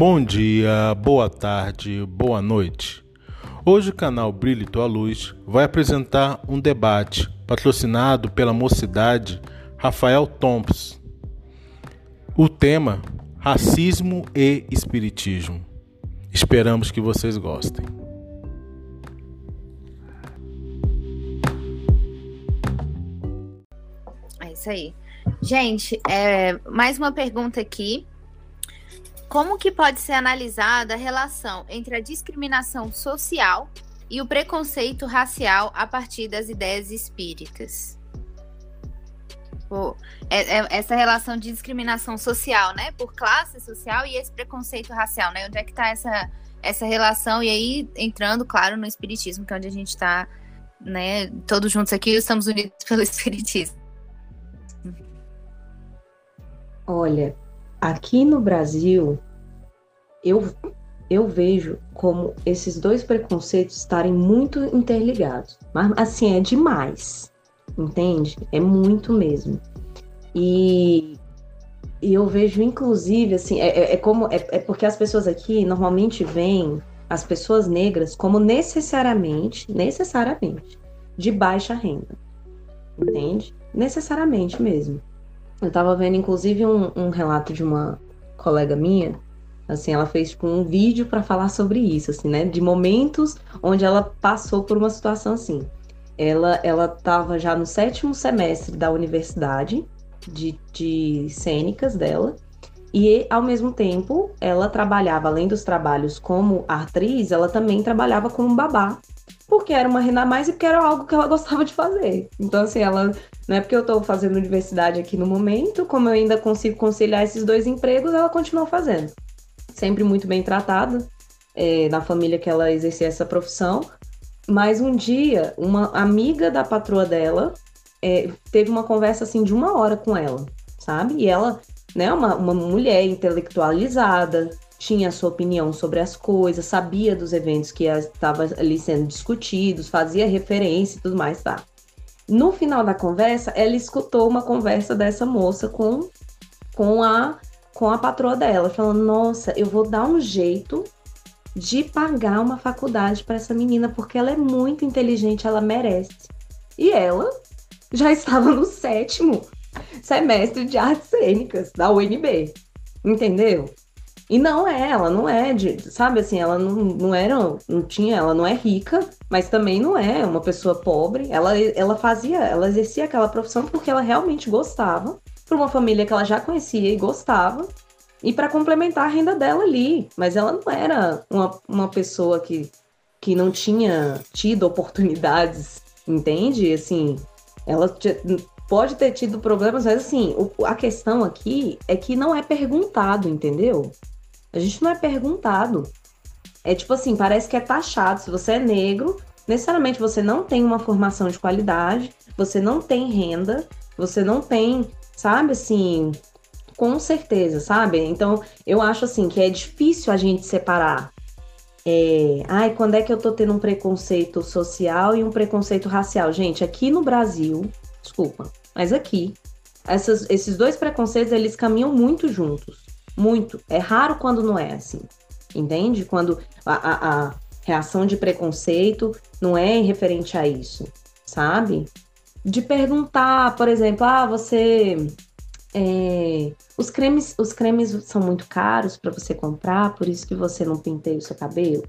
Bom dia, boa tarde, boa noite. Hoje o canal Brilho Tua Luz vai apresentar um debate patrocinado pela mocidade Rafael Thompson. O tema: Racismo e Espiritismo. Esperamos que vocês gostem. É isso aí. Gente, é, mais uma pergunta aqui como que pode ser analisada a relação entre a discriminação social e o preconceito racial a partir das ideias espíritas? Pô, é, é, essa relação de discriminação social, né, por classe social e esse preconceito racial, né? Onde é que está essa, essa relação? E aí, entrando, claro, no espiritismo, que é onde a gente está, né, todos juntos aqui, estamos unidos pelo espiritismo. Olha, aqui no Brasil, eu, eu vejo como esses dois preconceitos estarem muito interligados. Mas, assim, é demais, entende? É muito mesmo. E, e eu vejo, inclusive, assim, é, é, é como. É, é porque as pessoas aqui normalmente veem as pessoas negras como necessariamente, necessariamente, de baixa renda. Entende? Necessariamente mesmo. Eu estava vendo, inclusive, um, um, relato de uma colega minha. Assim, ela fez tipo, um vídeo para falar sobre isso, assim, né? De momentos onde ela passou por uma situação assim. Ela ela estava já no sétimo semestre da universidade de, de cênicas dela. E, ao mesmo tempo, ela trabalhava, além dos trabalhos como atriz, ela também trabalhava como babá porque era uma renda a mais e porque era algo que ela gostava de fazer. Então, assim, ela. Não é porque eu estou fazendo universidade aqui no momento, como eu ainda consigo conciliar esses dois empregos, ela continua fazendo. Sempre muito bem tratada é, na família que ela exercia essa profissão. Mas um dia, uma amiga da patroa dela é, teve uma conversa assim de uma hora com ela, sabe? E ela, né, uma, uma mulher intelectualizada, tinha a sua opinião sobre as coisas, sabia dos eventos que estavam ali sendo discutidos, fazia referência e tudo mais, tá? No final da conversa, ela escutou uma conversa dessa moça com, com, a, com a patroa dela, falando: Nossa, eu vou dar um jeito de pagar uma faculdade para essa menina, porque ela é muito inteligente, ela merece. E ela já estava no sétimo semestre de artes cênicas da UNB. Entendeu? E não é, ela não é de, sabe assim, ela não, não era, não tinha, ela não é rica, mas também não é uma pessoa pobre. Ela, ela fazia, ela exercia aquela profissão porque ela realmente gostava, por uma família que ela já conhecia e gostava, e para complementar a renda dela ali. Mas ela não era uma, uma pessoa que, que não tinha tido oportunidades, entende? Assim, ela pode ter tido problemas, mas assim, a questão aqui é que não é perguntado, entendeu? A gente não é perguntado. É tipo assim, parece que é taxado. Se você é negro, necessariamente você não tem uma formação de qualidade, você não tem renda, você não tem, sabe assim, com certeza, sabe? Então, eu acho assim que é difícil a gente separar. É, ai, quando é que eu tô tendo um preconceito social e um preconceito racial? Gente, aqui no Brasil, desculpa, mas aqui, essas, esses dois preconceitos, eles caminham muito juntos. Muito. É raro quando não é assim. Entende? Quando a, a, a reação de preconceito não é referente a isso, sabe? De perguntar, por exemplo, ah, você. É, os cremes os cremes são muito caros para você comprar, por isso que você não penteia o seu cabelo.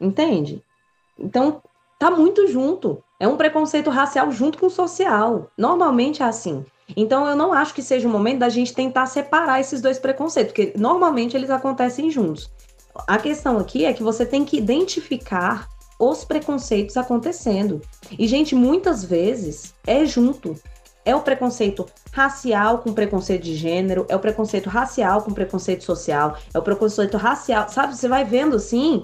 Entende? Então, tá muito junto. É um preconceito racial junto com o social. Normalmente é assim. Então, eu não acho que seja o momento da gente tentar separar esses dois preconceitos, porque normalmente eles acontecem juntos. A questão aqui é que você tem que identificar os preconceitos acontecendo. E, gente, muitas vezes é junto. É o preconceito racial com preconceito de gênero, é o preconceito racial com preconceito social, é o preconceito racial, sabe? Você vai vendo assim,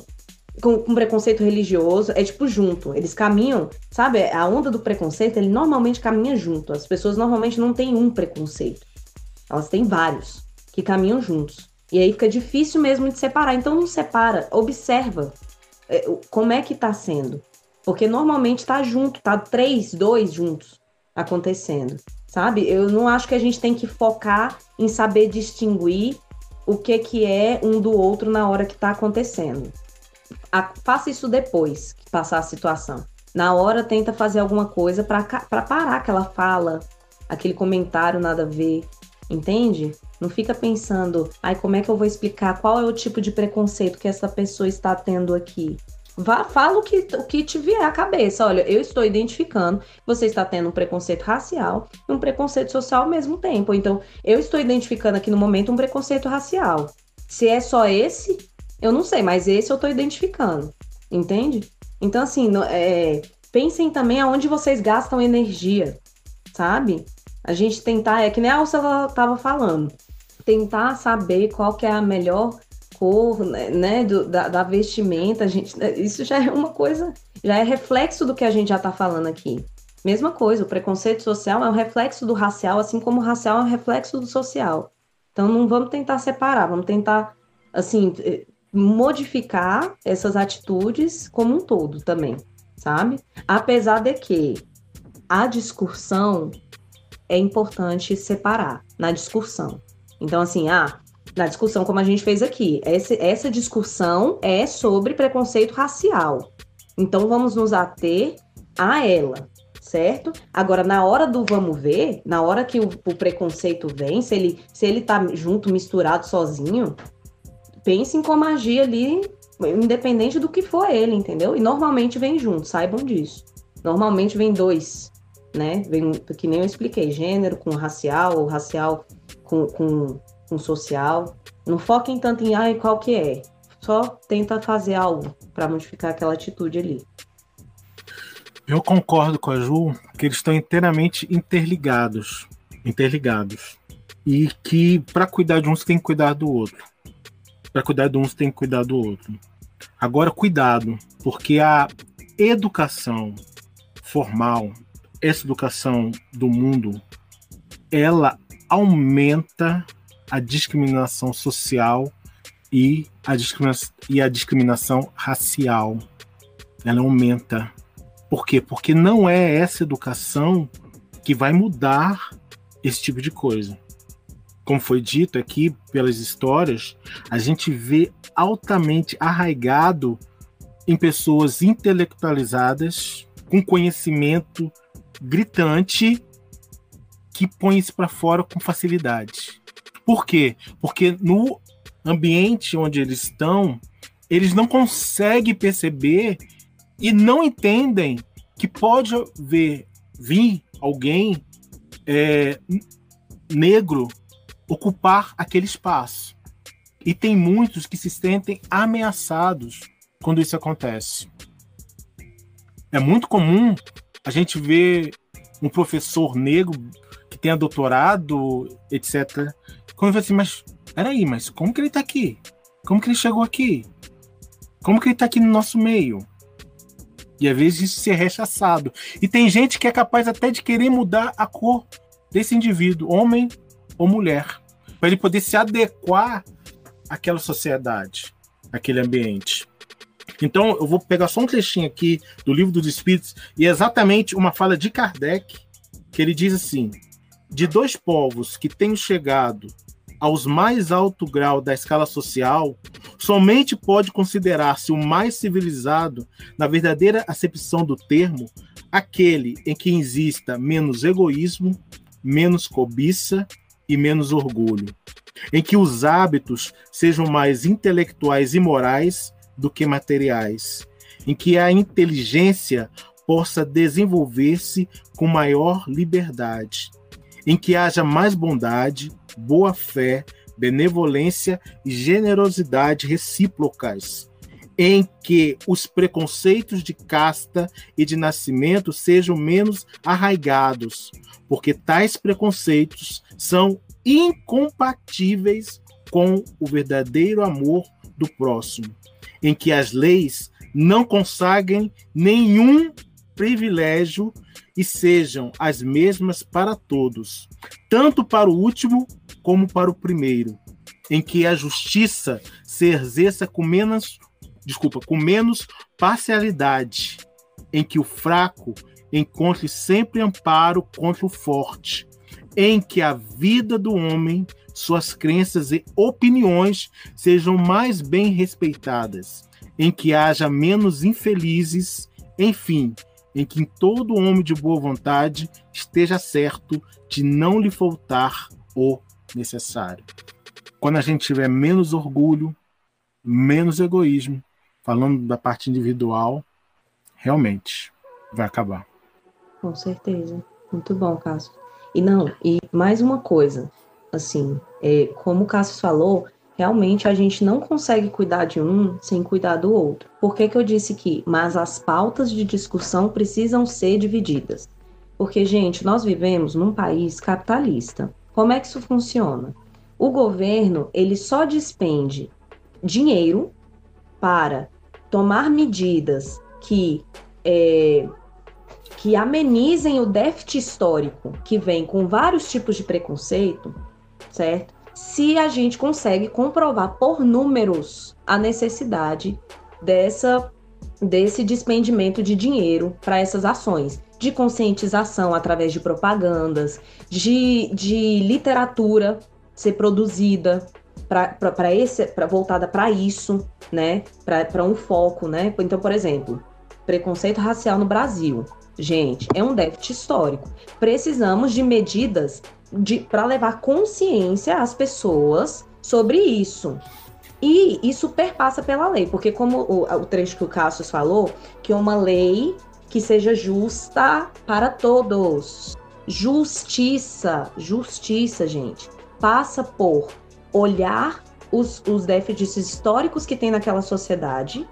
com, com, preconceito religioso, é tipo junto. Eles caminham, sabe? A onda do preconceito, ele normalmente caminha junto. As pessoas normalmente não têm um preconceito. Elas têm vários que caminham juntos. E aí fica difícil mesmo de separar. Então não separa, observa é, como é que tá sendo. Porque normalmente tá junto, tá três, dois juntos acontecendo, sabe? Eu não acho que a gente tem que focar em saber distinguir o que, que é um do outro na hora que está acontecendo. A, faça isso depois que passar a situação. Na hora, tenta fazer alguma coisa para parar aquela fala, aquele comentário nada a ver, entende? Não fica pensando, ai, como é que eu vou explicar qual é o tipo de preconceito que essa pessoa está tendo aqui? Vá, fala o que, o que te vier à cabeça. Olha, eu estou identificando, você está tendo um preconceito racial e um preconceito social ao mesmo tempo. Então, eu estou identificando aqui no momento um preconceito racial. Se é só esse, eu não sei, mas esse eu estou identificando. Entende? Então, assim, é, pensem também aonde vocês gastam energia, sabe? A gente tentar, é que nem a Alça estava falando, tentar saber qual que é a melhor cor, né, né, do, da, da, vestimenta, a gente, né, isso já é uma coisa, já é reflexo do que a gente já está falando aqui. Mesma coisa, o preconceito social é um reflexo do racial, assim como o racial é um reflexo do social. Então não vamos tentar separar, vamos tentar, assim, modificar essas atitudes como um todo também, sabe? Apesar de que a discussão é importante separar na discussão. Então, assim, ah, na discussão como a gente fez aqui. Essa, essa discussão é sobre preconceito racial. Então vamos nos ater a ela, certo? Agora, na hora do vamos ver, na hora que o, o preconceito vem, se ele, se ele tá junto, misturado, sozinho, pense em como agir ali, independente do que for ele, entendeu? E normalmente vem junto, saibam disso. Normalmente vem dois, né? Vem, que nem eu expliquei, gênero com racial, ou racial com, com com social. Não foquem tanto em ai, qual que é. Só tenta fazer algo para modificar aquela atitude ali. Eu concordo com a Ju que eles estão inteiramente interligados, interligados. E que para cuidar de um você tem que cuidar do outro. Para cuidar de um você tem que cuidar do outro. Agora cuidado, porque a educação formal, essa educação do mundo, ela aumenta a discriminação social e a, discriminação, e a discriminação racial. Ela aumenta. Por quê? Porque não é essa educação que vai mudar esse tipo de coisa. Como foi dito aqui pelas histórias, a gente vê altamente arraigado em pessoas intelectualizadas, com conhecimento gritante, que põe isso para fora com facilidade. Por quê? Porque no ambiente onde eles estão, eles não conseguem perceber e não entendem que pode ver vir alguém é, negro ocupar aquele espaço. E tem muitos que se sentem ameaçados quando isso acontece. É muito comum a gente ver um professor negro que tenha doutorado, etc., quando falei assim, mas peraí, mas como que ele tá aqui? Como que ele chegou aqui? Como que ele tá aqui no nosso meio? E às vezes isso ser rechaçado. E tem gente que é capaz até de querer mudar a cor desse indivíduo, homem ou mulher, para ele poder se adequar àquela sociedade, àquele ambiente. Então, eu vou pegar só um trechinho aqui do Livro dos Espíritos, e é exatamente uma fala de Kardec, que ele diz assim: de dois povos que tenham chegado aos mais alto grau da escala social, somente pode considerar-se o mais civilizado, na verdadeira acepção do termo, aquele em que exista menos egoísmo, menos cobiça e menos orgulho, em que os hábitos sejam mais intelectuais e morais do que materiais, em que a inteligência possa desenvolver-se com maior liberdade, em que haja mais bondade, boa fé, benevolência e generosidade recíprocas, em que os preconceitos de casta e de nascimento sejam menos arraigados, porque tais preconceitos são incompatíveis com o verdadeiro amor do próximo, em que as leis não consagrem nenhum privilégio e sejam as mesmas para todos, tanto para o último como para o primeiro, em que a justiça se exerça com menos, desculpa, com menos parcialidade, em que o fraco encontre sempre amparo contra o forte, em que a vida do homem suas crenças e opiniões sejam mais bem respeitadas, em que haja menos infelizes, enfim, em que todo homem de boa vontade esteja certo de não lhe faltar o necessário. Quando a gente tiver menos orgulho, menos egoísmo, falando da parte individual, realmente vai acabar. Com certeza. Muito bom, Cássio. E não, e mais uma coisa, assim, é, como o Cássio falou, realmente a gente não consegue cuidar de um sem cuidar do outro. Por que, que eu disse que? Mas as pautas de discussão precisam ser divididas. Porque, gente, nós vivemos num país capitalista. Como é que isso funciona? O governo, ele só despende dinheiro para tomar medidas que é, que amenizem o déficit histórico que vem com vários tipos de preconceito, certo? Se a gente consegue comprovar por números a necessidade dessa desse despendimento de dinheiro para essas ações de conscientização através de propagandas, de, de literatura ser produzida para esse para voltada para isso, né? Para um foco, né? Então, por exemplo, preconceito racial no Brasil. Gente, é um déficit histórico. Precisamos de medidas para levar consciência às pessoas sobre isso. E isso perpassa pela lei, porque como o, o trecho que o Cassius falou, que é uma lei que seja justa para todos. Justiça, justiça, gente, passa por olhar os, os déficits históricos que tem naquela sociedade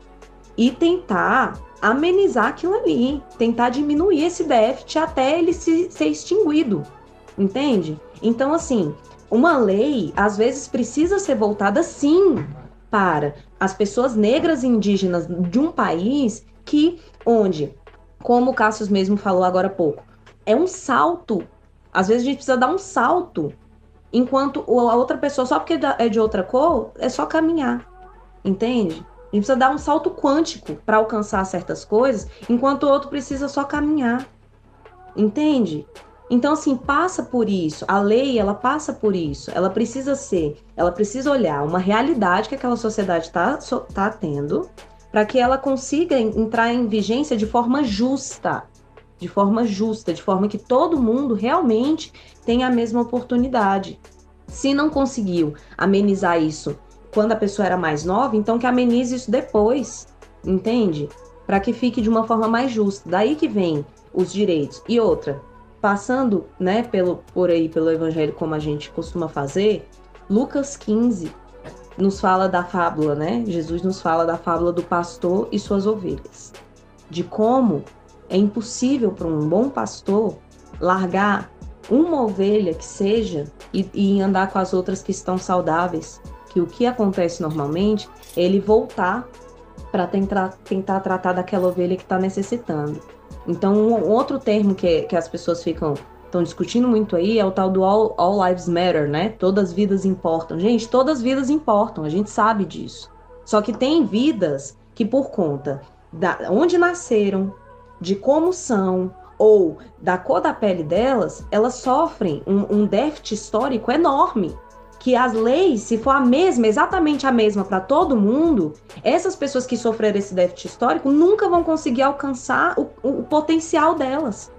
e tentar amenizar aquilo ali, tentar diminuir esse déficit até ele se, ser extinguido, entende? Então, assim, uma lei às vezes precisa ser voltada sim para as pessoas negras e indígenas de um país que, onde, como o Cassius mesmo falou agora há pouco, é um salto. Às vezes a gente precisa dar um salto, enquanto a outra pessoa, só porque é de outra cor, é só caminhar, entende? gente precisa dar um salto quântico para alcançar certas coisas, enquanto o outro precisa só caminhar. Entende? Então, assim, passa por isso. A lei, ela passa por isso. Ela precisa ser, ela precisa olhar uma realidade que aquela sociedade está tá tendo, para que ela consiga entrar em vigência de forma justa. De forma justa, de forma que todo mundo realmente tenha a mesma oportunidade. Se não conseguiu amenizar isso quando a pessoa era mais nova, então que amenize isso depois, entende? Para que fique de uma forma mais justa. Daí que vem os direitos. E outra, passando, né, pelo por aí pelo evangelho como a gente costuma fazer, Lucas 15 nos fala da fábula, né? Jesus nos fala da fábula do pastor e suas ovelhas. De como é impossível para um bom pastor largar uma ovelha que seja e, e andar com as outras que estão saudáveis que o que acontece normalmente é ele voltar para tentar, tentar tratar daquela ovelha que está necessitando. Então, um outro termo que, que as pessoas ficam estão discutindo muito aí é o tal do all, all Lives Matter, né? Todas as vidas importam. Gente, todas as vidas importam, a gente sabe disso. Só que tem vidas que, por conta da onde nasceram, de como são, ou da cor da pele delas, elas sofrem um, um déficit histórico enorme que as leis, se for a mesma, exatamente a mesma para todo mundo, essas pessoas que sofreram esse déficit histórico nunca vão conseguir alcançar o, o potencial delas.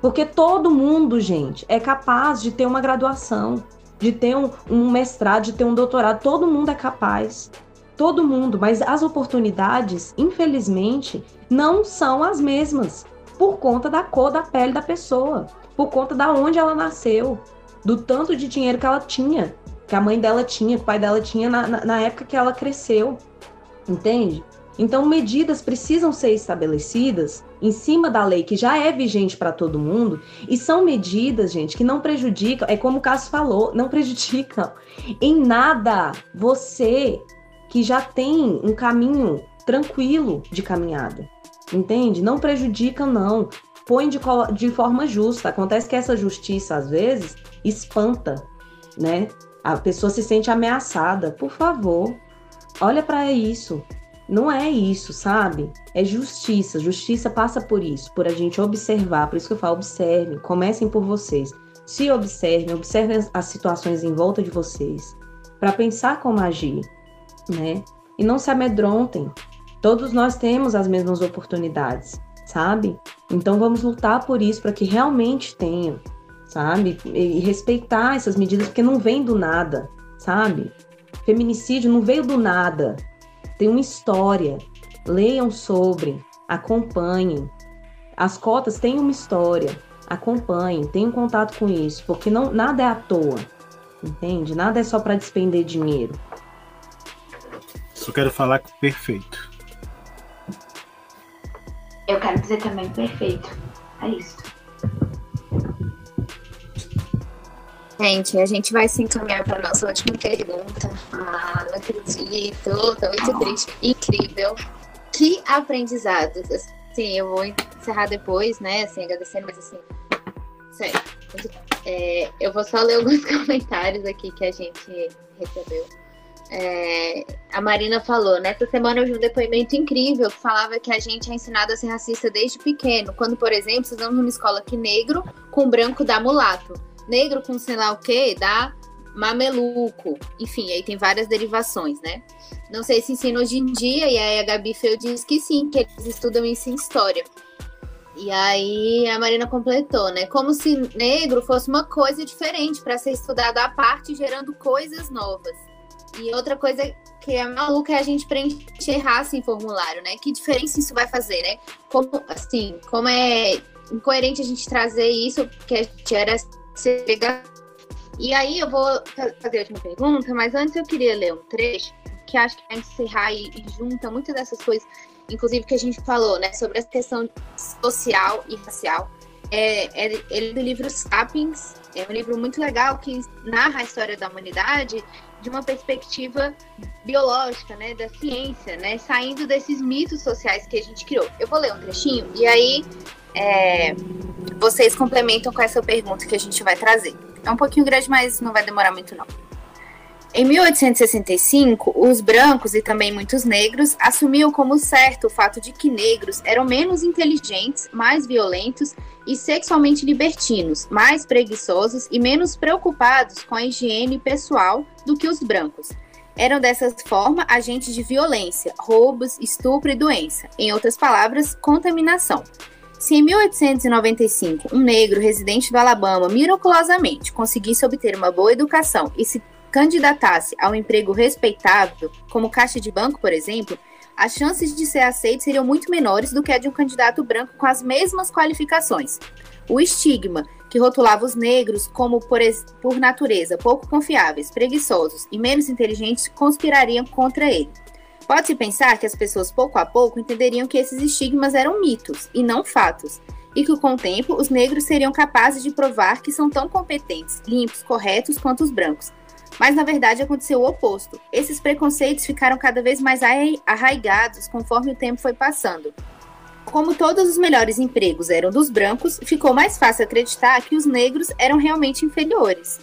Porque todo mundo, gente, é capaz de ter uma graduação, de ter um, um mestrado, de ter um doutorado. Todo mundo é capaz. Todo mundo. Mas as oportunidades, infelizmente, não são as mesmas. Por conta da cor da pele da pessoa. Por conta da onde ela nasceu do tanto de dinheiro que ela tinha, que a mãe dela tinha, que o pai dela tinha na, na, na época que ela cresceu. Entende? Então, medidas precisam ser estabelecidas em cima da lei que já é vigente para todo mundo e são medidas, gente, que não prejudicam, é como o Cássio falou, não prejudicam em nada você que já tem um caminho tranquilo de caminhada. Entende? Não prejudica, não. Põe de, de forma justa. Acontece que essa justiça, às vezes, espanta, né? A pessoa se sente ameaçada. Por favor, olha para isso. Não é isso, sabe? É justiça. Justiça passa por isso, por a gente observar. Por isso que eu falo, observem, comecem por vocês. se observem, observem as, situações em volta de vocês, para pensar como agir, né? E não se amedrontem. Todos nós temos as mesmas oportunidades, sabe? Então vamos lutar por isso, para que realmente tenham, sabe? E respeitar essas medidas, porque não vem do nada, sabe? Feminicídio não veio do nada. Tem uma história. Leiam sobre, acompanhem. As cotas têm uma história. Acompanhem, tenham contato com isso, porque não nada é à toa. Entende? Nada é só para despender dinheiro. Só quero falar que perfeito. Eu quero dizer também perfeito. É isso. Gente, a gente vai se encaminhar para nossa última pergunta. Ah, não acredito, tô muito triste. Incrível. Que aprendizados. Assim, eu vou encerrar depois, né? Assim, agradecendo, mas assim, sério. É, eu vou só ler alguns comentários aqui que a gente recebeu. É, a Marina falou, nessa semana eu vi um depoimento incrível que falava que a gente é ensinado a ser racista desde pequeno, quando, por exemplo, estudamos numa escola que negro com branco dá mulato, negro com sei lá o que dá mameluco, enfim, aí tem várias derivações, né? Não sei se ensina hoje em dia, e aí a Gabi Feu diz que sim, que eles estudam isso em história. E aí a Marina completou, né? Como se negro fosse uma coisa diferente para ser estudado à parte, gerando coisas novas. E outra coisa que é maluca é a gente preencher raça em formulário, né? Que diferença isso vai fazer, né? Como, assim, como é incoerente a gente trazer isso, porque a gente era cega. E aí eu vou fazer a última pergunta, mas antes eu queria ler um trecho que acho que vai encerrar e, e junta muitas dessas coisas, inclusive que a gente falou, né? Sobre essa questão social e racial. É, é, ele é do livro Sapiens, é um livro muito legal que narra a história da humanidade de uma perspectiva biológica, né, da ciência, né, saindo desses mitos sociais que a gente criou. Eu vou ler um trechinho e aí é, vocês complementam com essa pergunta que a gente vai trazer. É um pouquinho grande, mas não vai demorar muito não. Em 1865, os brancos e também muitos negros assumiam como certo o fato de que negros eram menos inteligentes, mais violentos e sexualmente libertinos, mais preguiçosos e menos preocupados com a higiene pessoal do que os brancos. Eram dessa forma agentes de violência, roubos, estupro e doença. Em outras palavras, contaminação. Se em 1895 um negro residente do Alabama miraculosamente conseguisse obter uma boa educação e se candidatasse a um emprego respeitável, como caixa de banco, por exemplo, as chances de ser aceito seriam muito menores do que a de um candidato branco com as mesmas qualificações. O estigma, que rotulava os negros como, por, por natureza, pouco confiáveis, preguiçosos e menos inteligentes, conspirariam contra ele. Pode-se pensar que as pessoas, pouco a pouco, entenderiam que esses estigmas eram mitos e não fatos, e que, com o tempo, os negros seriam capazes de provar que são tão competentes, limpos, corretos quanto os brancos, mas na verdade aconteceu o oposto. Esses preconceitos ficaram cada vez mais arraigados conforme o tempo foi passando. Como todos os melhores empregos eram dos brancos, ficou mais fácil acreditar que os negros eram realmente inferiores.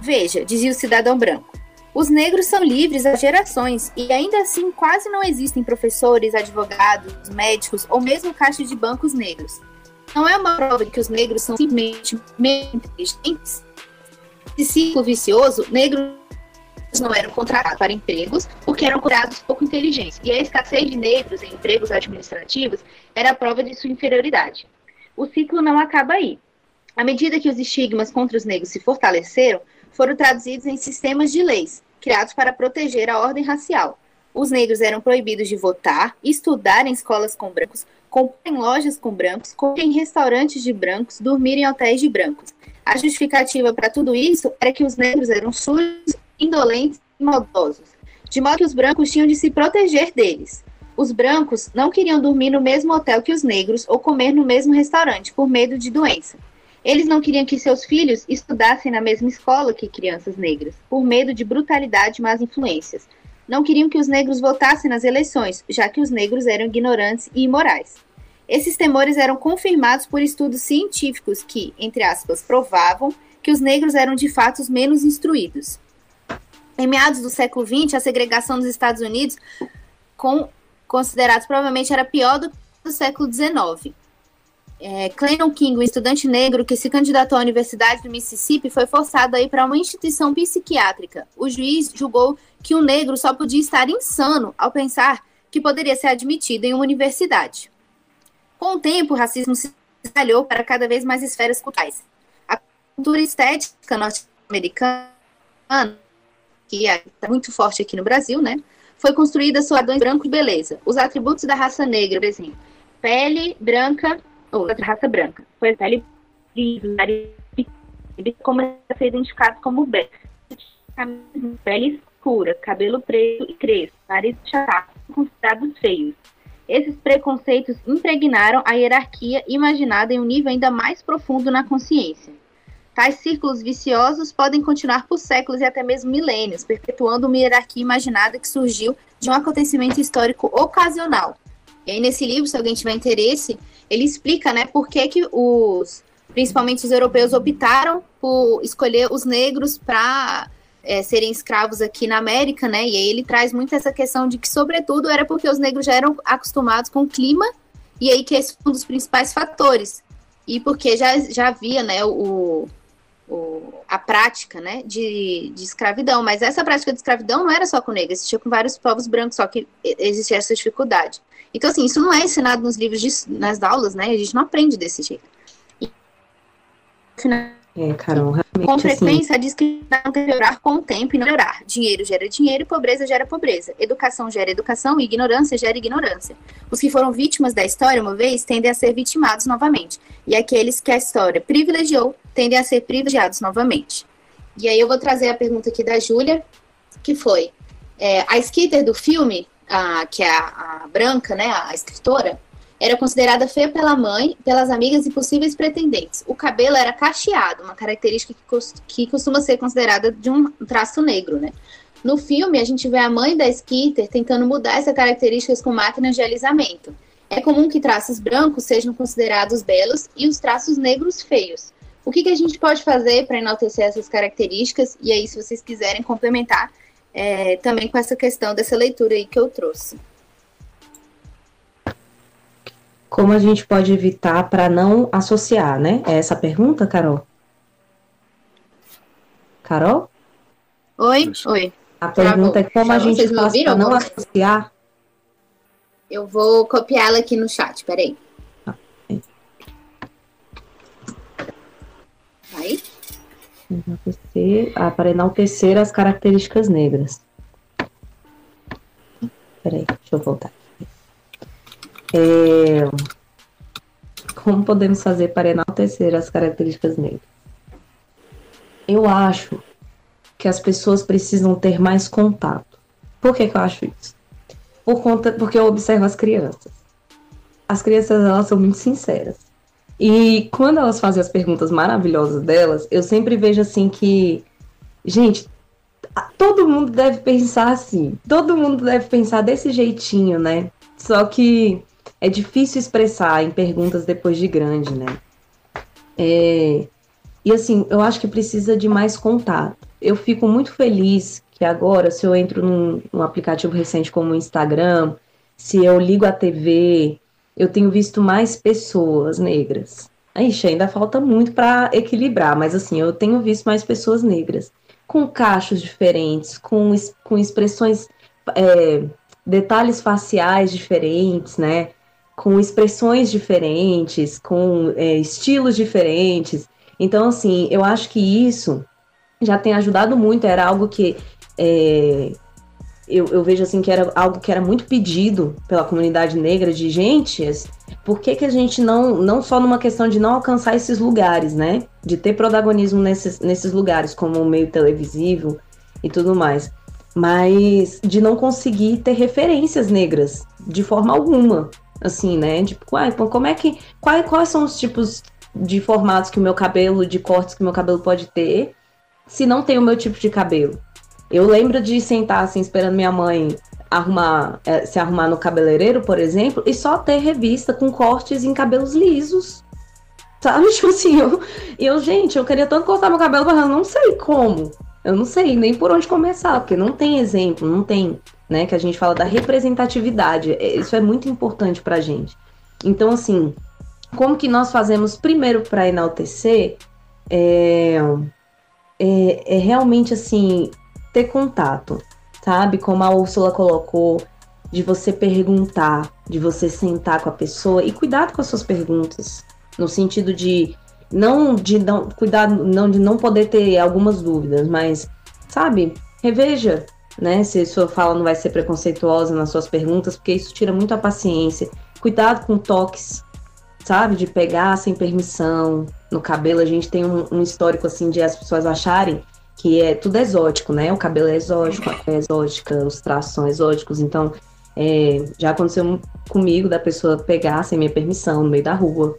Veja, dizia o cidadão branco, os negros são livres há gerações e ainda assim quase não existem professores, advogados, médicos ou mesmo caixas de bancos negros. Não é uma prova de que os negros são simplesmente menos inteligentes? Esse ciclo vicioso, negros não eram contratados para empregos porque eram curados pouco inteligentes. E a escassez de negros em empregos administrativos era a prova de sua inferioridade. O ciclo não acaba aí. À medida que os estigmas contra os negros se fortaleceram, foram traduzidos em sistemas de leis, criados para proteger a ordem racial. Os negros eram proibidos de votar, estudar em escolas com brancos, comprar em lojas com brancos, comer em restaurantes de brancos, dormir em hotéis de brancos. A justificativa para tudo isso era que os negros eram sujos, indolentes e maldosos, de modo que os brancos tinham de se proteger deles. Os brancos não queriam dormir no mesmo hotel que os negros ou comer no mesmo restaurante por medo de doença. Eles não queriam que seus filhos estudassem na mesma escola que crianças negras, por medo de brutalidade e más influências. Não queriam que os negros votassem nas eleições, já que os negros eram ignorantes e imorais. Esses temores eram confirmados por estudos científicos que, entre aspas, provavam que os negros eram de fato os menos instruídos. Em meados do século XX, a segregação dos Estados Unidos, com, considerados provavelmente, era pior do que do século XIX. é, Clayton King, um estudante negro que se candidatou à Universidade do Mississippi, foi forçado a ir para uma instituição psiquiátrica. O juiz julgou que um negro só podia estar insano ao pensar que poderia ser admitido em uma universidade. Com o tempo, o racismo se espalhou para cada vez mais esferas culturais. A cultura estética norte-americana, que é muito forte aqui no Brasil, né, foi construída sobre padrões branco e beleza. Os atributos da raça negra, por exemplo, pele branca, ou da raça branca, foi pele nariz como a ser identificado como belo. Pele escura, cabelo preto e crespo, nariz chato, considerados feios. Esses preconceitos impregnaram a hierarquia imaginada em um nível ainda mais profundo na consciência. Tais círculos viciosos podem continuar por séculos e até mesmo milênios, perpetuando uma hierarquia imaginada que surgiu de um acontecimento histórico ocasional. E aí, nesse livro, se alguém tiver interesse, ele explica né, por que, que os, principalmente os europeus, optaram por escolher os negros para é, serem escravos aqui na América, né? E aí ele traz muito essa questão de que, sobretudo, era porque os negros já eram acostumados com o clima, e aí que esse é um dos principais fatores. E porque já, já havia, né, o, o, a prática, né, de, de escravidão. Mas essa prática de escravidão não era só com negros, existia com vários povos brancos, só que existia essa dificuldade. Então, assim, isso não é ensinado nos livros, de, nas aulas, né? A gente não aprende desse jeito. E, é, Carol, realmente, Com frequência, assim... diz que não piorar com o tempo e não melhorar. Dinheiro gera dinheiro, pobreza gera pobreza. Educação gera educação e ignorância gera ignorância. Os que foram vítimas da história uma vez tendem a ser vitimados novamente. E aqueles que a história privilegiou tendem a ser privilegiados novamente. E aí eu vou trazer a pergunta aqui da Júlia, que foi: é, a Skitter do filme, a, que é a, a branca, né, a escritora, era considerada feia pela mãe, pelas amigas e possíveis pretendentes. O cabelo era cacheado, uma característica que, costuma ser considerada de um traço negro, né? No filme, a gente vê a mãe da Skitter tentando mudar essas características com máquinas de alisamento. É comum que traços brancos sejam considerados belos e os traços negros feios. O que, que a gente pode fazer para enaltecer essas características? E aí, se vocês quiserem complementar é, também com essa questão dessa leitura aí que eu trouxe. Como a gente pode evitar para não associar, né? É essa a pergunta, Carol? Carol? Oi, oi. A pergunta é como a gente faz para não associar? Eu vou copiá-la aqui no chat, peraí. Ah, Aí. Ah, para enaltecer as características negras. Peraí, deixa eu voltar. É... Como podemos fazer para enaltecer as características negras? Eu acho que as pessoas precisam ter mais contato. Por que, que eu acho isso? Por conta, porque eu observo as crianças. As crianças elas são muito sinceras. E quando elas fazem as perguntas maravilhosas delas, eu sempre vejo assim que, gente, todo mundo deve pensar assim. Todo mundo deve pensar desse jeitinho, né? Só que é difícil expressar em perguntas depois de grande, né? É, e assim, eu acho que precisa de mais contato. Eu fico muito feliz que agora, se eu entro num, num aplicativo recente como o Instagram, se eu ligo a TV, eu tenho visto mais pessoas negras. Ixi, ainda falta muito para equilibrar, mas assim, eu tenho visto mais pessoas negras, com cachos diferentes, com, com expressões, é, detalhes faciais diferentes, né? Com expressões diferentes, com é, estilos diferentes. Então, assim, eu acho que isso já tem ajudado muito. Era algo que é, eu, eu, vejo assim que era algo que era muito pedido pela comunidade negra de gente. Por que, que a gente não, não só numa questão de não alcançar esses lugares, né? De ter protagonismo nesses, nesses lugares, como o meio televisivo e tudo mais. Mas de não conseguir ter referências negras de forma alguma assim, né? Tipo, uai, como é que. Quais, quais são os tipos de formatos que o meu cabelo, de cortes que o meu cabelo pode ter, se não tem o meu tipo de cabelo? Eu lembro de sentar assim, esperando minha mãe arrumar, é, se arrumar no cabeleireiro, por exemplo, e só ter revista com cortes em cabelos lisos. Sabe? Tipo assim, eu, eu, gente, eu queria tanto cortar meu cabelo, mas eu não sei como. Eu não sei nem por onde começar, porque não tem exemplo, não tem né? Que a gente fala da representatividade. É, isso é muito importante para a gente. Então, assim, como que nós fazemos primeiro para enaltecer é, é, é, realmente assim ter contato, sabe? Como a Úrsula colocou, de você perguntar, de você sentar com a pessoa e cuidado com as suas perguntas, no sentido de não de não cuidar não de não poder ter algumas dúvidas, mas sabe, reveja, né? Se sua fala não vai ser preconceituosa nas suas perguntas, porque isso tira muito a paciência. Cuidado com toques, sabe? De pegar sem permissão no cabelo. A gente tem um, um histórico assim de as pessoas acharem que é tudo exótico, né? O cabelo é exótico, a é exótica, os traços são exóticos. Então, é, já aconteceu comigo da pessoa pegar sem minha permissão no meio da rua.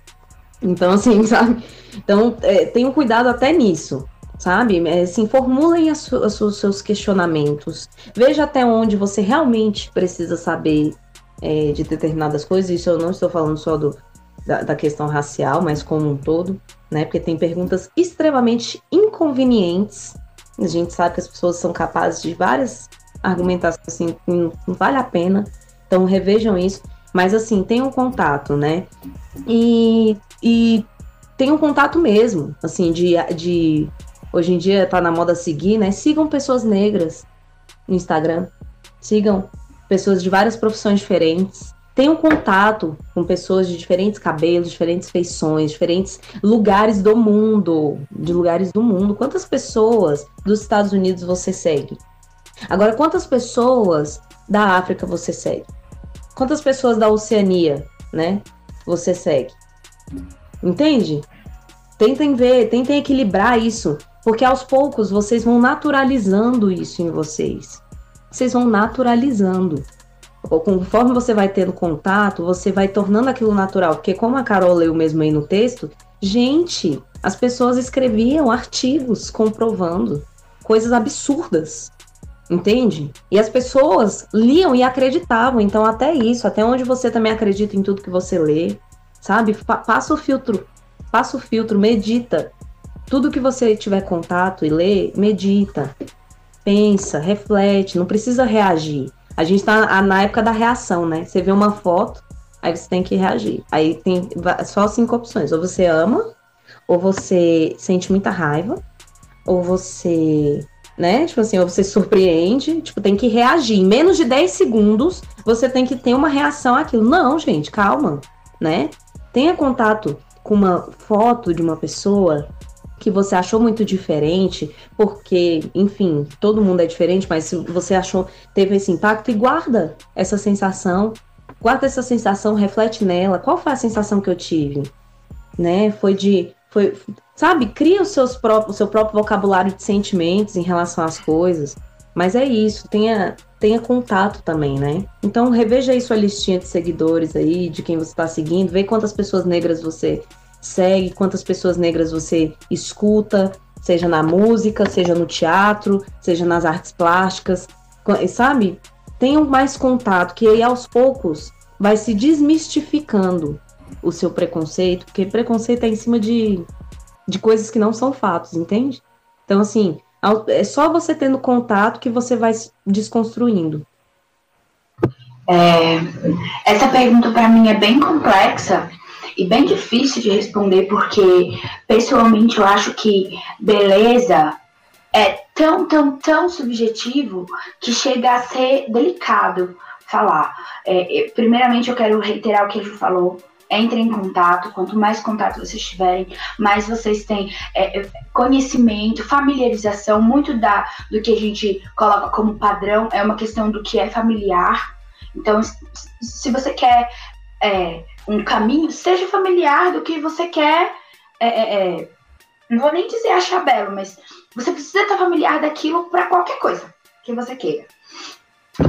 Então, assim, sabe? Então, é, tenham cuidado até nisso, sabe? Assim, formulem os seus questionamentos. Veja até onde você realmente precisa saber é, de determinadas coisas. Isso eu não estou falando só do, da, da, questão racial, mas como um todo, né? Porque tem perguntas extremamente inconvenientes. A gente sabe que as pessoas são capazes de várias argumentações assim, que não, não vale a pena. Então revejam isso. Mas assim, tenham contato, né? E, e tenham contato mesmo, assim, de, de hoje em dia tá na moda seguir, né? Sigam pessoas negras no Instagram. Sigam pessoas de várias profissões diferentes tenham contato com pessoas de diferentes cabelos, diferentes feições, diferentes lugares do mundo, de lugares do mundo. Quantas pessoas dos Estados Unidos você segue? Agora, quantas pessoas da África você segue? Quantas pessoas da Oceania, né? Você segue? Entende? Tentem ver, tentem equilibrar isso, porque aos poucos vocês vão naturalizando isso em vocês. Vocês vão naturalizando conforme você vai tendo contato, você vai tornando aquilo natural. Porque como a Carol leu mesmo aí no texto, gente, as pessoas escreviam artigos comprovando coisas absurdas. Entende? E as pessoas liam e acreditavam. Então, até isso, até onde você também acredita em tudo que você lê, sabe? passa o filtro, passa o filtro, medita. Tudo que você tiver contato e lê, medita. Pensa, reflete, não precisa reagir. A gente tá na época da reação, né? Você vê uma foto, aí você tem que reagir. Aí tem só cinco opções. Ou você ama, ou você sente muita raiva, ou você, né? Tipo assim, ou você surpreende, tipo, tem que reagir. Em menos de 10 segundos, você tem que ter uma reação àquilo. Não, gente, calma, né? Tenha contato com uma foto de uma pessoa que você achou muito diferente, porque, enfim, todo mundo é diferente, mas se você achou, teve esse impacto, e guarda essa sensação, guarda essa sensação, reflete nela. Qual foi a sensação que eu tive? Né? Foi de. Foi, sabe, cria os seus próprios, o seu próprio vocabulário de sentimentos em relação às coisas. Mas é isso, tenha, tenha contato também, né? Então reveja aí sua listinha de seguidores aí, de quem você está seguindo, vê quantas pessoas negras você segue, quantas pessoas negras você escuta, seja na música, seja no teatro, seja nas artes plásticas, sabe? Tenham mais contato, que aí aos poucos vai se desmistificando o seu preconceito, porque preconceito é em cima de, de coisas que não são fatos, entende? Então, assim, é só você tendo contato que você vai desconstruindo. É, essa pergunta para mim é bem complexa, e bem difícil de responder, porque pessoalmente eu acho que beleza é tão, tão, tão subjetivo que chega a ser delicado falar. É, primeiramente, eu quero reiterar o que ele falou. Entrem em contato, quanto mais contato vocês tiverem, mais vocês têm é, é, conhecimento, familiarização. Muito da, do que a gente coloca como padrão é uma questão do que é familiar. Então, se você quer é, um caminho, seja familiar do que você quer. É, é, é, não vou nem dizer achar belo, mas você precisa estar familiar daquilo para qualquer coisa que você queira.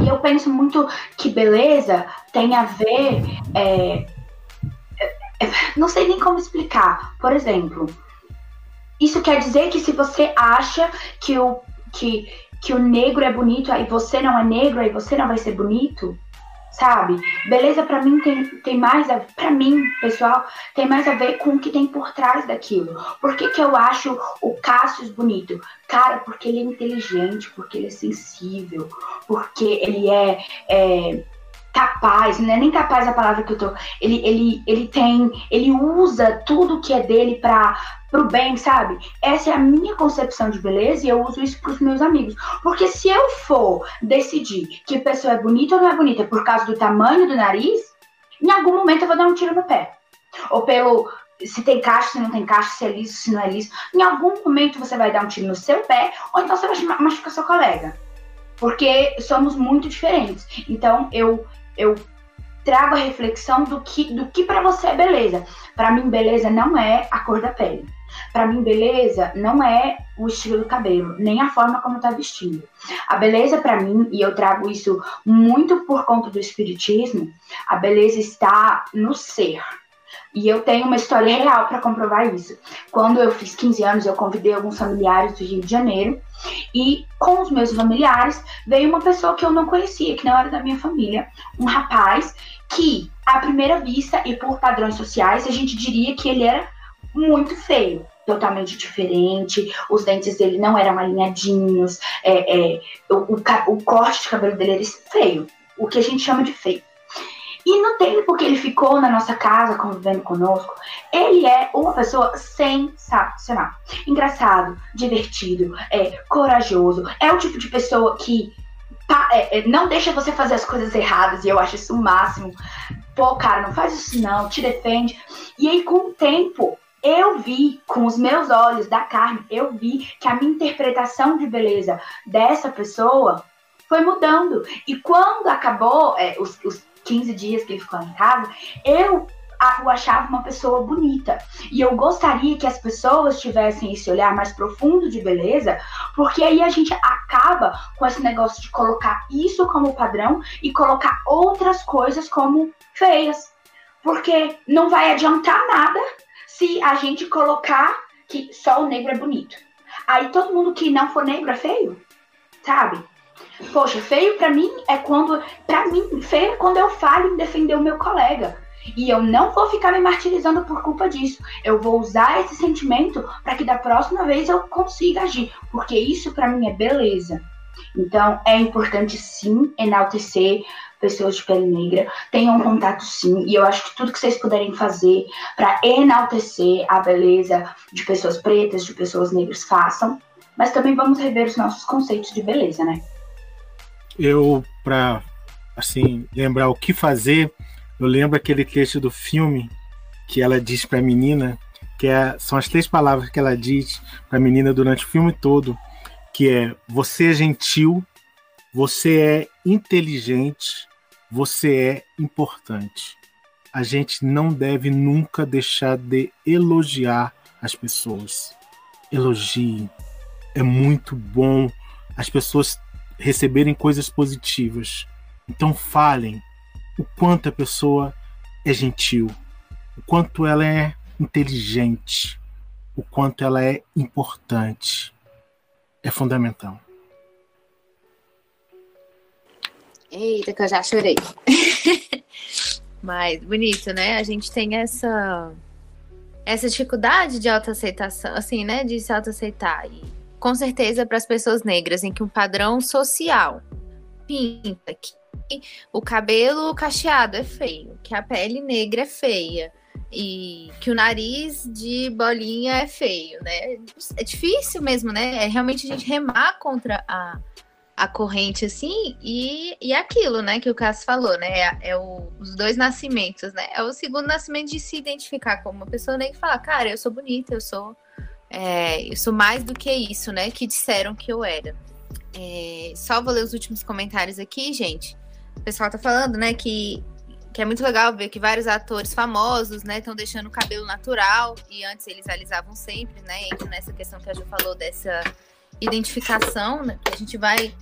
E eu penso muito que beleza tem a ver. É, é, não sei nem como explicar. Por exemplo, isso quer dizer que se você acha que o, que, que o negro é bonito, aí você não é negro, aí você não vai ser bonito, sabe? Beleza para mim tem, tem mais a para mim, pessoal, tem mais a ver com o que tem por trás daquilo. Por que, que eu acho o Cassius bonito? Cara, porque ele é inteligente, porque ele é sensível, porque ele é, é capaz, não é nem capaz a palavra que eu tô. Ele, ele, ele tem, ele usa tudo que é dele para pro bem, sabe? Essa é a minha concepção de beleza e eu uso isso pros meus amigos. Porque se eu for decidir que a pessoa é bonita ou não é bonita por causa do tamanho do nariz, em algum momento eu vou dar um tiro no pé. Ou pelo se tem caixa, se não tem caixa, se é liso, se não é liso. Em algum momento você vai dar um tiro no seu pé, ou então você vai machucar seu colega. Porque somos muito diferentes. Então eu eu trago a reflexão do que do que para você é beleza. Para mim beleza não é a cor da pele. Para mim beleza não é o estilo do cabelo, nem a forma como tá vestindo. A beleza para mim, e eu trago isso muito por conta do espiritismo, a beleza está no ser. E eu tenho uma história real para comprovar isso. Quando eu fiz 15 anos, eu convidei alguns familiares do Rio de Janeiro. E com os meus familiares veio uma pessoa que eu não conhecia, que não era da minha família. Um rapaz que, à primeira vista e por padrões sociais, a gente diria que ele era muito feio. Totalmente diferente, os dentes dele não eram alinhadinhos, é, é, o, o, o corte de cabelo dele era feio, o que a gente chama de feio. E no tempo que ele ficou na nossa casa convivendo conosco, ele é uma pessoa sensacional. Engraçado, divertido, é, corajoso. É o tipo de pessoa que tá, é, é, não deixa você fazer as coisas erradas e eu acho isso o máximo. Pô, cara, não faz isso não, te defende. E aí, com o tempo, eu vi com os meus olhos da carne, eu vi que a minha interpretação de beleza dessa pessoa foi mudando. E quando acabou é, os, os 15 dias que ele ficou em casa, eu o achava uma pessoa bonita. E eu gostaria que as pessoas tivessem esse olhar mais profundo de beleza, porque aí a gente acaba com esse negócio de colocar isso como padrão e colocar outras coisas como feias. Porque não vai adiantar nada se a gente colocar que só o negro é bonito. Aí todo mundo que não for negro é feio, sabe? Poxa, feio para mim é quando. para mim, feio é quando eu falho em defender o meu colega. E eu não vou ficar me martirizando por culpa disso. Eu vou usar esse sentimento para que da próxima vez eu consiga agir. Porque isso para mim é beleza. Então é importante sim enaltecer pessoas de pele negra. Tenham contato sim. E eu acho que tudo que vocês puderem fazer para enaltecer a beleza de pessoas pretas, de pessoas negras, façam. Mas também vamos rever os nossos conceitos de beleza, né? eu, para assim, lembrar o que fazer, eu lembro aquele trecho do filme que ela diz para a menina, que é, são as três palavras que ela diz para a menina durante o filme todo, que é você é gentil, você é inteligente, você é importante. A gente não deve nunca deixar de elogiar as pessoas. Elogie. É muito bom. As pessoas receberem coisas positivas. Então falem o quanto a pessoa é gentil, o quanto ela é inteligente, o quanto ela é importante. É fundamental. Eita, que eu já chorei. Mas bonito, né? A gente tem essa essa dificuldade de autoaceitação, assim, né? De se autoaceitar. E com certeza para as pessoas negras, em que um padrão social pinta que o cabelo cacheado é feio, que a pele negra é feia e que o nariz de bolinha é feio, né? É difícil mesmo, né? É realmente a gente remar contra a, a corrente assim e, e aquilo, né? Que o Cássio falou, né? É, é o, os dois nascimentos, né? É o segundo nascimento de se identificar como uma pessoa e falar, cara, eu sou bonita, eu sou é, eu sou mais do que isso, né? Que disseram que eu era. É, só vou ler os últimos comentários aqui, gente. O pessoal tá falando, né, que, que é muito legal ver que vários atores famosos, né, estão deixando o cabelo natural e antes eles alisavam sempre, né? Entra nessa questão que a Ju falou dessa identificação, né? A gente vai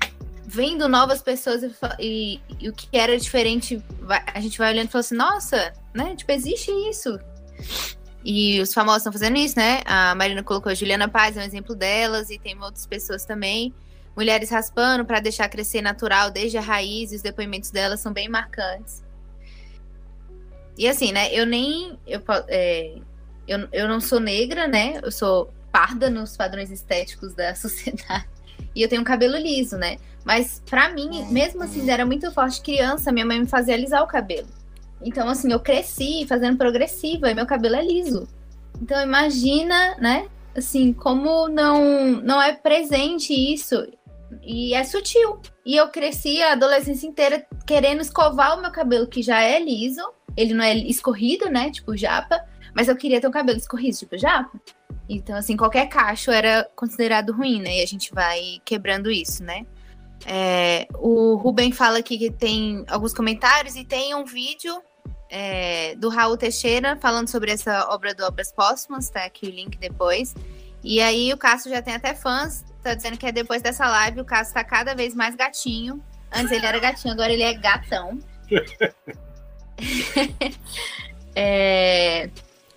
vendo novas pessoas e, e, e o que era diferente, a gente vai olhando e fala assim, nossa, né? Tipo, existe isso. E os famosos estão fazendo isso, né? A Marina colocou a Juliana Paz, é um exemplo delas, e tem outras pessoas também. Mulheres raspando para deixar crescer natural desde a raiz, e os depoimentos delas são bem marcantes. E assim, né? Eu nem. Eu, é, eu, eu não sou negra, né? Eu sou parda nos padrões estéticos da sociedade. E eu tenho um cabelo liso, né? Mas para mim, mesmo assim, era muito forte criança, minha mãe me fazia alisar o cabelo. Então, assim, eu cresci fazendo progressiva e meu cabelo é liso. Então, imagina, né? Assim, como não, não é presente isso. E é sutil. E eu cresci a adolescência inteira querendo escovar o meu cabelo, que já é liso. Ele não é escorrido, né? Tipo japa. Mas eu queria ter um cabelo escorrido, tipo japa. Então, assim, qualquer cacho era considerado ruim, né? E a gente vai quebrando isso, né? É, o Ruben fala aqui que tem alguns comentários e tem um vídeo é, do Raul Teixeira falando sobre essa obra do Obras Póstumas, tá aqui o link depois. E aí o Cássio já tem até fãs, tá dizendo que é depois dessa live o Cássio tá cada vez mais gatinho. Antes ele era gatinho, agora ele é gatão. é,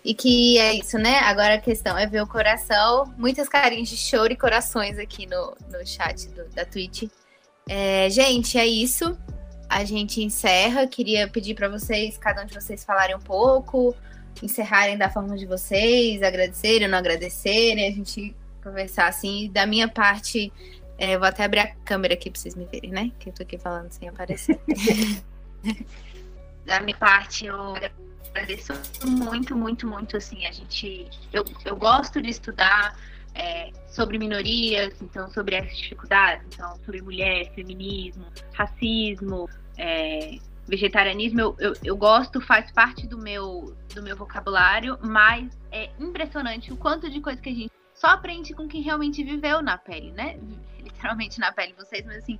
e que é isso, né? Agora a questão é ver o coração. Muitas carinhas de choro e corações aqui no, no chat do, da Twitch. É, gente, é isso. A gente encerra. Queria pedir para vocês, cada um de vocês, falarem um pouco, encerrarem da forma de vocês, agradecerem ou não agradecerem, a gente conversar assim. Da minha parte, é, vou até abrir a câmera aqui para vocês me verem, né? Que eu tô aqui falando sem aparecer. da minha parte, eu agradeço muito, muito, muito. Assim, a gente. Eu, eu gosto de estudar é, sobre minorias, então sobre as dificuldades, então sobre mulher, feminismo, racismo, é, vegetarianismo, eu, eu, eu, gosto, faz parte do meu, do meu vocabulário, mas é impressionante o quanto de coisa que a gente só aprende com quem realmente viveu na pele, né? Literalmente na pele vocês, mas assim,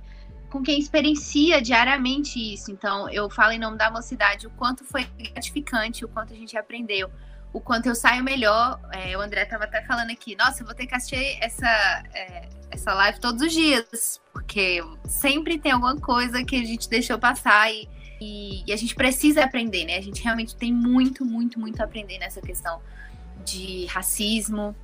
com quem experiencia diariamente isso. Então, eu falo em nome da mocidade o quanto foi gratificante, o quanto a gente aprendeu o quanto eu saio melhor. É, o André estava até falando aqui, nossa, eu vou ter que assistir essa, é, essa live todos os dias, porque sempre tem alguma coisa que a gente deixou passar e, e, e, a gente precisa aprender, né? A gente realmente tem muito, muito, muito a aprender nessa questão de racismo,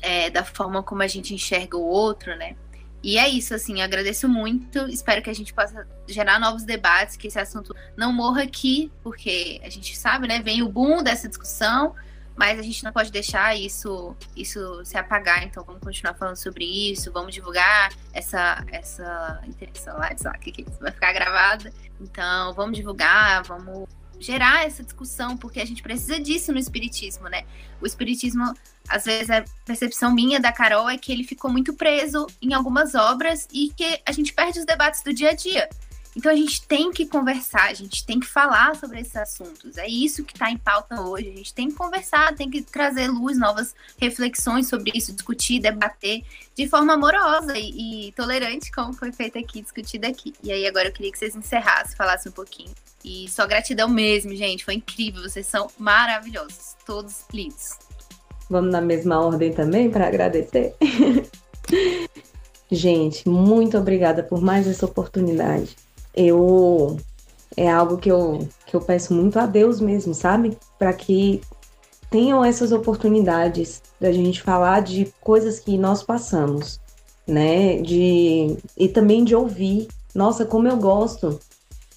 é, da forma como a gente enxerga o outro, né? E é isso, assim, agradeço muito. Espero que a gente possa gerar novos debates, que esse assunto não morra aqui, porque a gente sabe, né? Vem o boom dessa discussão, mas a gente não pode deixar isso, isso se apagar, então vamos continuar falando sobre isso, vamos divulgar essa, essa interação lá, sei lá, que, que vai ficar gravada. Então, vamos divulgar, vamos gerar essa discussão, porque a gente precisa disso no espiritismo, né? O espiritismo, às vezes, a percepção minha da Carol é que ele ficou muito preso em algumas obras e que a gente perde os debates do dia a dia. Então a gente tem que conversar, a gente tem que falar sobre esses assuntos. É isso que está em pauta hoje. A gente tem que conversar, tem que trazer luz, novas reflexões sobre isso, discutir, debater de forma amorosa e, e tolerante, como foi feito aqui, discutido aqui. E aí agora eu queria que vocês encerrassem, falassem um pouquinho. E só gratidão mesmo, gente. Foi incrível. Vocês são maravilhosos. Todos lindos. Vamos na mesma ordem também para agradecer? gente, muito obrigada por mais essa oportunidade eu é algo que eu, que eu peço muito a Deus mesmo, sabe? Para que tenham essas oportunidades da gente falar de coisas que nós passamos, né? De e também de ouvir. Nossa, como eu gosto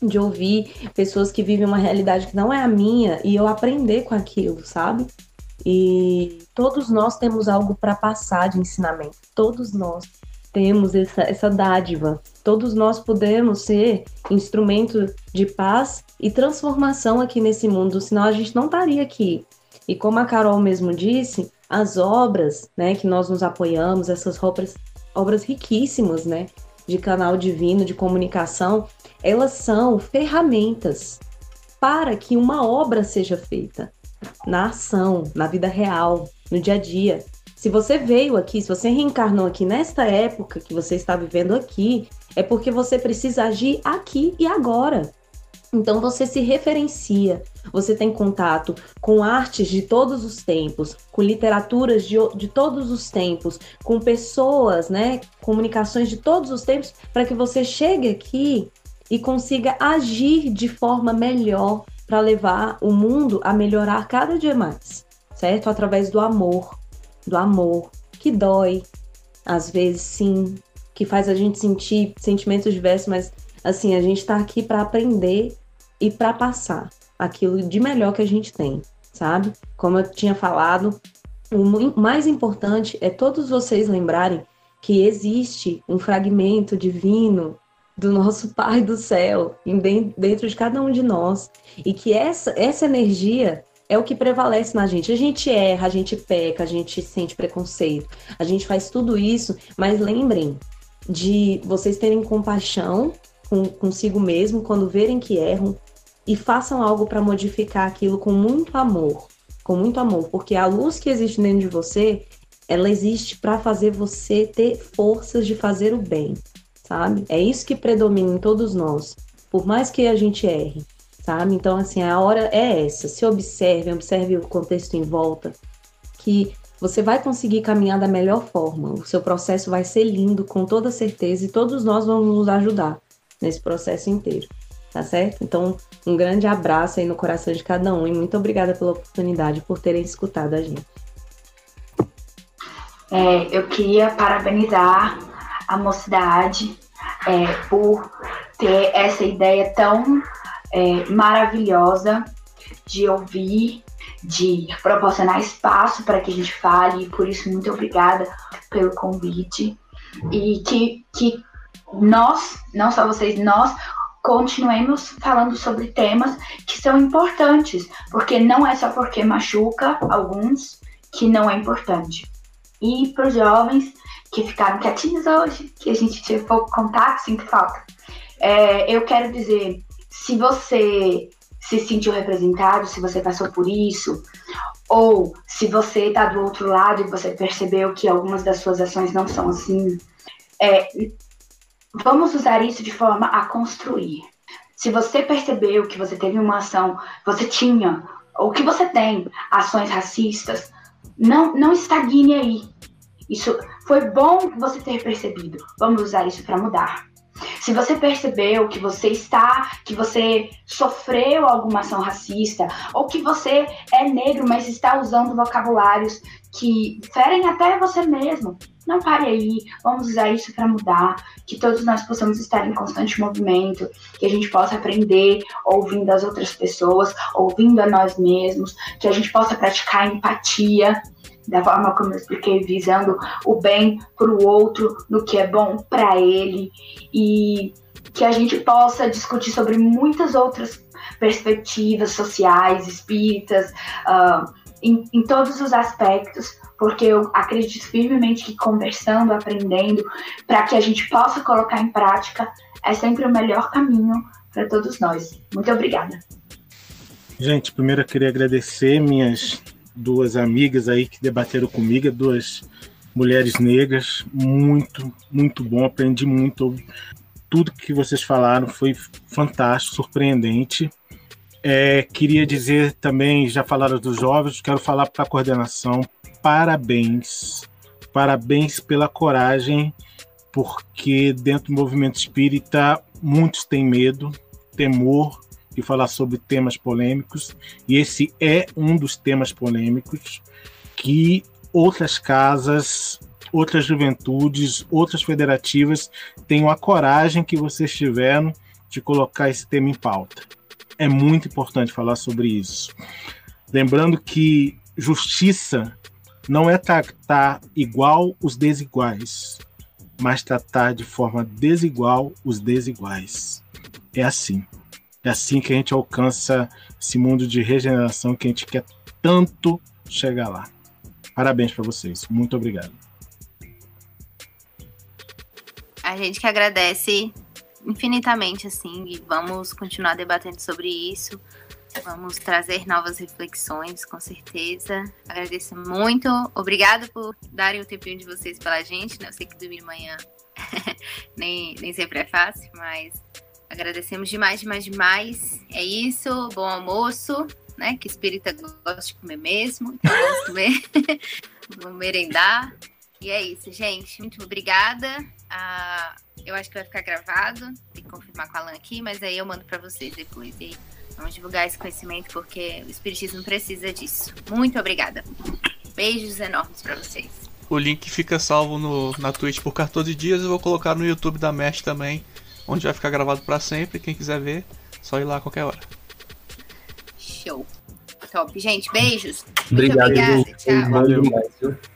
de ouvir pessoas que vivem uma realidade que não é a minha e eu aprender com aquilo, sabe? E todos nós temos algo para passar de ensinamento, todos nós temos essa, essa dádiva. Todos nós podemos ser instrumento de paz e transformação aqui nesse mundo, senão a gente não estaria aqui. E como a Carol mesmo disse, as obras né, que nós nos apoiamos, essas obras, obras riquíssimas né, de canal divino, de comunicação, elas são ferramentas para que uma obra seja feita na ação, na vida real, no dia a dia. Se você veio aqui, se você reencarnou aqui nesta época que você está vivendo aqui, é porque você precisa agir aqui e agora. Então você se referencia, você tem contato com artes de todos os tempos, com literaturas de, de todos os tempos, com pessoas, né, comunicações de todos os tempos, para que você chegue aqui e consiga agir de forma melhor para levar o mundo a melhorar cada dia mais, certo? Através do amor, do amor, que dói, às vezes sim, que faz a gente sentir sentimentos diversos, mas assim, a gente está aqui para aprender e para passar aquilo de melhor que a gente tem, sabe? Como eu tinha falado, o mais importante é todos vocês lembrarem que existe um fragmento divino do nosso Pai do céu dentro de cada um de nós e que essa, essa energia é o que prevalece na gente. A gente erra, a gente peca, a gente sente preconceito, a gente faz tudo isso, mas lembrem de vocês terem compaixão com, consigo mesmo quando verem que erram e façam algo para modificar aquilo com muito amor, com muito amor, porque a luz que existe dentro de você, ela existe para fazer você ter forças de fazer o bem, sabe? É isso que predomina em todos nós, por mais que a gente erre sabe? Então, assim, a hora é essa. Se observe, observe o contexto em volta, que você vai conseguir caminhar da melhor forma. O seu processo vai ser lindo, com toda certeza, e todos nós vamos nos ajudar nesse processo inteiro, tá certo? Então, um grande abraço aí no coração de cada um e muito obrigada pela oportunidade, por terem escutado a gente. É, eu queria parabenizar a mocidade é, por ter essa ideia tão é, maravilhosa de ouvir, de proporcionar espaço para que a gente fale, e por isso, muito obrigada pelo convite. E que, que nós, não só vocês, nós continuemos falando sobre temas que são importantes, porque não é só porque machuca alguns que não é importante. E para os jovens que ficaram quietinhos hoje, que a gente teve pouco contato, sinto falta. É, eu quero dizer se você se sentiu representado, se você passou por isso, ou se você está do outro lado e você percebeu que algumas das suas ações não são assim, é, vamos usar isso de forma a construir. Se você percebeu que você teve uma ação, você tinha, ou que você tem ações racistas, não, não estagne aí. Isso foi bom você ter percebido. Vamos usar isso para mudar. Se você percebeu que você está, que você sofreu alguma ação racista, ou que você é negro, mas está usando vocabulários que ferem até você mesmo, não pare aí, vamos usar isso para mudar, que todos nós possamos estar em constante movimento, que a gente possa aprender ouvindo as outras pessoas, ouvindo a nós mesmos, que a gente possa praticar empatia, da forma como eu expliquei, visando o bem para o outro, no que é bom para ele, e que a gente possa discutir sobre muitas outras perspectivas sociais, espíritas, uh, em, em todos os aspectos, porque eu acredito firmemente que conversando, aprendendo, para que a gente possa colocar em prática, é sempre o melhor caminho para todos nós. Muito obrigada. Gente, primeiro eu queria agradecer minhas duas amigas aí que debateram comigo, duas mulheres negras, muito, muito bom, aprendi muito. Tudo que vocês falaram foi fantástico, surpreendente. É, queria dizer também, já falaram dos jovens, quero falar para a coordenação, parabéns, parabéns pela coragem, porque dentro do movimento espírita muitos têm medo, temor, e falar sobre temas polêmicos, e esse é um dos temas polêmicos que outras casas, outras juventudes, outras federativas tenham a coragem que vocês tiveram de colocar esse tema em pauta. É muito importante falar sobre isso. Lembrando que justiça não é tratar igual os desiguais, mas tratar de forma desigual os desiguais. É assim. É assim que a gente alcança esse mundo de regeneração que a gente quer tanto chegar lá. Parabéns para vocês. Muito obrigado. A gente que agradece infinitamente, assim, e vamos continuar debatendo sobre isso. Vamos trazer novas reflexões, com certeza. Agradeço muito. Obrigado por darem o tempinho de vocês pela gente. Né? Eu sei que dormir amanhã nem, nem sempre é fácil, mas Agradecemos demais, demais, demais. É isso. Bom almoço, né? Que espírita gosta de comer mesmo. Então vamos comer. vamos merendar. E é isso, gente. Muito obrigada. Ah, eu acho que vai ficar gravado. Tem que confirmar com a Alan aqui, mas aí eu mando para vocês depois. E vamos divulgar esse conhecimento porque o Espiritismo precisa disso. Muito obrigada. Beijos enormes para vocês. O link fica salvo no, na Twitch por 14 dias. Eu vou colocar no YouTube da Mesh também onde vai ficar gravado para sempre. Quem quiser ver, só ir lá a qualquer hora. Show. Top. Gente, beijos. Obrigado. Muito obrigada. Tchau. Valeu.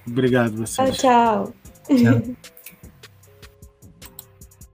Obrigado, vocês. Tchau, tchau. tchau.